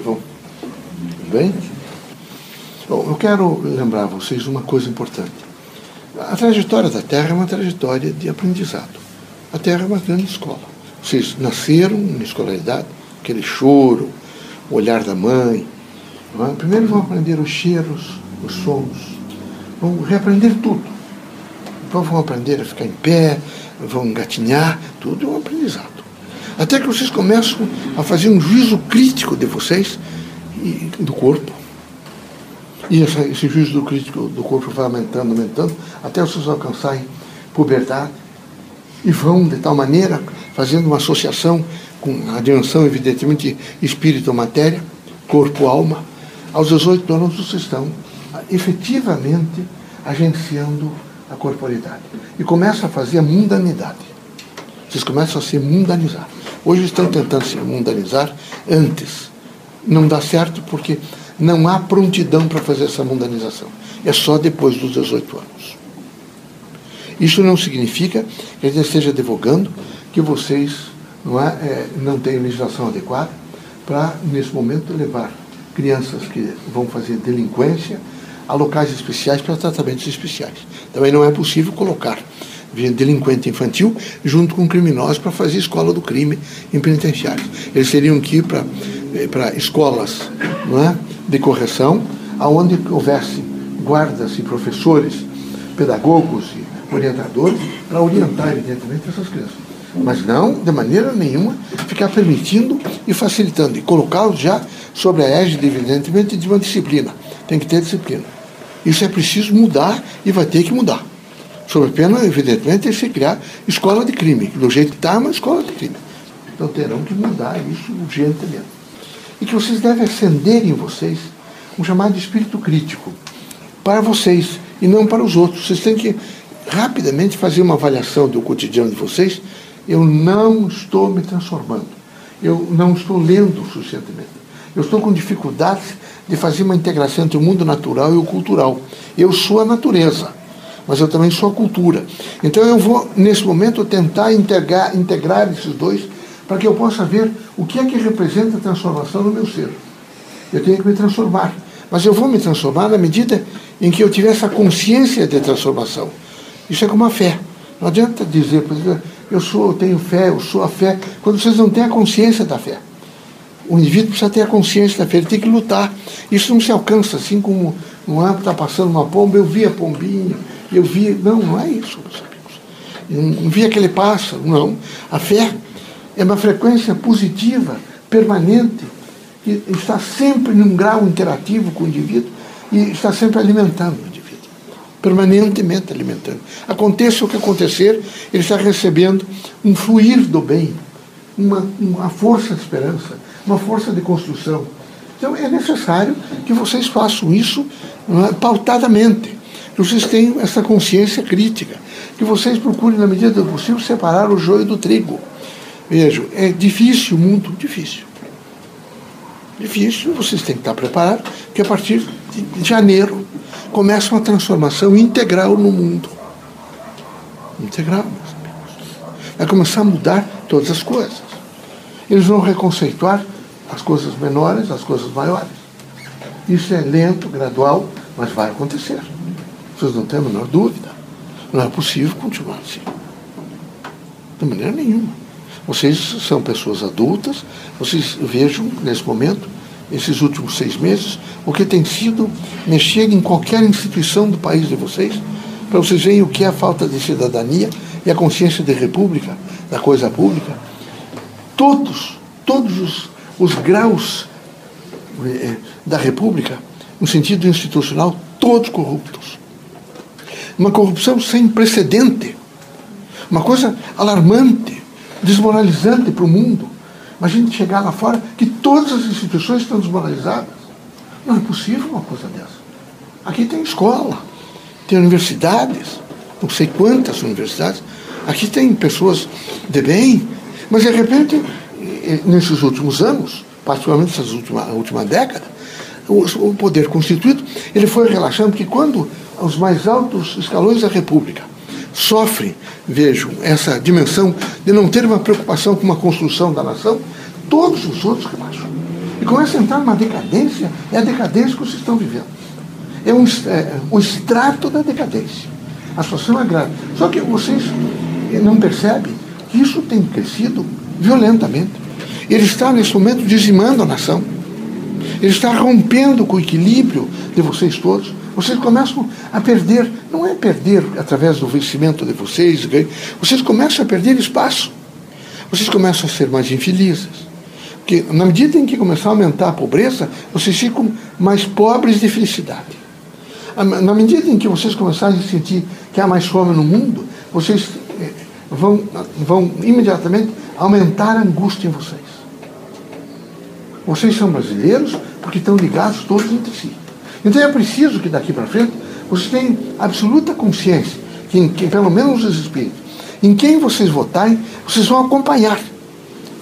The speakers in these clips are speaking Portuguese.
vão? Tudo bem? Bom, eu quero lembrar a vocês uma coisa importante. A trajetória da Terra é uma trajetória de aprendizado. A Terra é uma grande escola. Vocês nasceram na escolaridade, aquele choro, o olhar da mãe. É? Primeiro vão aprender os cheiros, os sons, vão reaprender tudo. Então vão aprender a ficar em pé, vão engatinhar, tudo é um aprendizado. Até que vocês começam a fazer um juízo crítico de vocês e do corpo e essa, esse juízo do crítico do corpo vai aumentando, aumentando, até vocês alcançarem puberdade. E vão, de tal maneira, fazendo uma associação com a dimensão, evidentemente, espírito-matéria, corpo-alma. Aos 18 anos vocês estão efetivamente agenciando a corporidade. E começam a fazer a mundanidade. Vocês começam a se mundanizar. Hoje estão tentando se mundanizar antes. Não dá certo porque não há prontidão para fazer essa mundanização. É só depois dos 18 anos. Isso não significa que a gente esteja advogando que vocês não, é, é, não têm legislação adequada para, nesse momento, levar crianças que vão fazer delinquência a locais especiais para tratamentos especiais. Também não é possível colocar delinquente infantil junto com criminosos para fazer escola do crime em penitenciários. Eles teriam que ir para eh, escolas é, de correção, aonde houvesse guardas e professores, pedagogos e orientadores para orientar, evidentemente, essas crianças. Mas não, de maneira nenhuma, ficar permitindo e facilitando, e colocá-los já sobre a égide, evidentemente, de uma disciplina. Tem que ter disciplina. Isso é preciso mudar e vai ter que mudar. Sob pena, evidentemente, de se criar escola de crime. Do jeito que está, é uma escola de crime. Então terão que mudar isso urgentemente. E que vocês devem acender em vocês um chamado espírito crítico para vocês e não para os outros. Vocês têm que rapidamente fazer uma avaliação do cotidiano de vocês. Eu não estou me transformando. Eu não estou lendo suficientemente. Eu estou com dificuldades de fazer uma integração entre o mundo natural e o cultural. Eu sou a natureza mas eu também sou a cultura. Então eu vou, nesse momento, tentar integrar, integrar esses dois para que eu possa ver o que é que representa a transformação no meu ser. Eu tenho que me transformar. Mas eu vou me transformar na medida em que eu tiver essa consciência de transformação. Isso é como a fé. Não adianta dizer, eu sou, eu tenho fé, eu sou a fé, quando vocês não têm a consciência da fé. O indivíduo precisa ter a consciência da fé, ele tem que lutar. Isso não se alcança assim como um âmbito está passando uma pomba, eu vi a pombinha, eu vi. Não, não é isso, meus amigos. Eu não vi aquele pássaro, não. A fé é uma frequência positiva, permanente, que está sempre num grau interativo com o indivíduo e está sempre alimentando o indivíduo. Permanentemente alimentando. Aconteça o que acontecer, ele está recebendo um fluir do bem, uma, uma força de esperança, uma força de construção. Então é necessário que vocês façam isso é, pautadamente que vocês tenham essa consciência crítica, que vocês procurem, na medida do possível, separar o joio do trigo. Vejo, é difícil, muito difícil. Difícil, vocês têm que estar preparados, que a partir de janeiro começa uma transformação integral no mundo. Integral, meus amigos. Vai começar a mudar todas as coisas. Eles vão reconceituar as coisas menores, as coisas maiores. Isso é lento, gradual, mas vai acontecer. Vocês não têm a menor dúvida. Não é possível continuar assim. De maneira nenhuma. Vocês são pessoas adultas, vocês vejam nesse momento, esses últimos seis meses, o que tem sido mexer em qualquer instituição do país de vocês, para vocês verem o que é a falta de cidadania e a consciência de república, da coisa pública. Todos, todos os, os graus eh, da república, no sentido institucional, todos corruptos uma corrupção sem precedente, uma coisa alarmante, desmoralizante para o mundo. Imagina chegar lá fora que todas as instituições estão desmoralizadas. Não é possível uma coisa dessa. Aqui tem escola, tem universidades, não sei quantas universidades. Aqui tem pessoas de bem, mas de repente, nesses últimos anos, particularmente nessa última, última década, o, o poder constituído ele foi relaxando, porque quando os mais altos escalões da República sofrem, vejam, essa dimensão de não ter uma preocupação com uma construção da nação, todos os outros relaxam. e começa a entrar numa decadência, é a decadência que vocês estão vivendo. É um, é, um extrato da decadência. A situação é grave. Só que vocês não percebem que isso tem crescido violentamente. Ele está, nesse momento, dizimando a nação. Ele está rompendo com o equilíbrio de vocês todos. Vocês começam a perder, não é perder através do vencimento de vocês, vocês começam a perder espaço. Vocês começam a ser mais infelizes. Porque na medida em que começar a aumentar a pobreza, vocês ficam mais pobres de felicidade. Na medida em que vocês começarem a sentir que há mais fome no mundo, vocês eh, vão, vão imediatamente aumentar a angústia em vocês. Vocês são brasileiros porque estão ligados todos entre si. Então é preciso que daqui para frente vocês tenham absoluta consciência que, que, pelo menos os espíritos, em quem vocês votarem, vocês vão acompanhar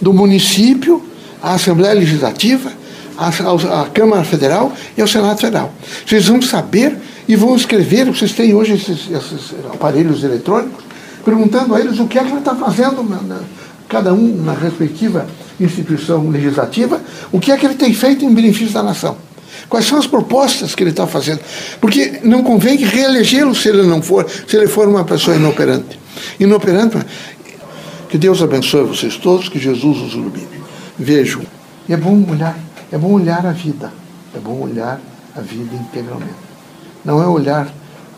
do município à Assembleia Legislativa, à, à Câmara Federal e ao Senado Federal. Vocês vão saber e vão escrever, vocês têm hoje esses, esses aparelhos eletrônicos, perguntando a eles o que é que ele está fazendo, na, na, cada um na respectiva instituição legislativa, o que é que ele tem feito em benefício da nação. Quais são as propostas que ele está fazendo? Porque não convém reelegê-lo se ele não for, se ele for uma pessoa inoperante. Inoperante, que Deus abençoe vocês todos, que Jesus os ilumine. Vejam, é bom olhar, é bom olhar a vida, é bom olhar a vida integralmente. Não é olhar,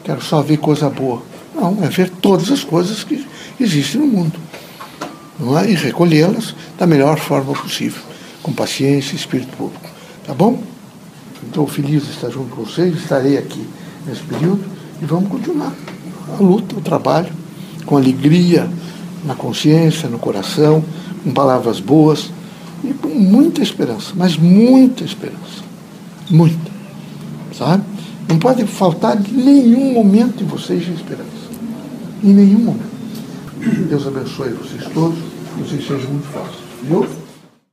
quero só ver coisa boa. Não, é ver todas as coisas que existem no mundo. Não é? E recolhê-las da melhor forma possível, com paciência e espírito público. Tá bom? Estou feliz de estar junto com vocês, estarei aqui nesse período e vamos continuar a luta, o trabalho, com alegria na consciência, no coração, com palavras boas e com muita esperança, mas muita esperança. Muita. Sabe? Não pode faltar nenhum momento em vocês de esperança. Em nenhum momento. Deus abençoe vocês todos, que vocês sejam muito fortes. Viu?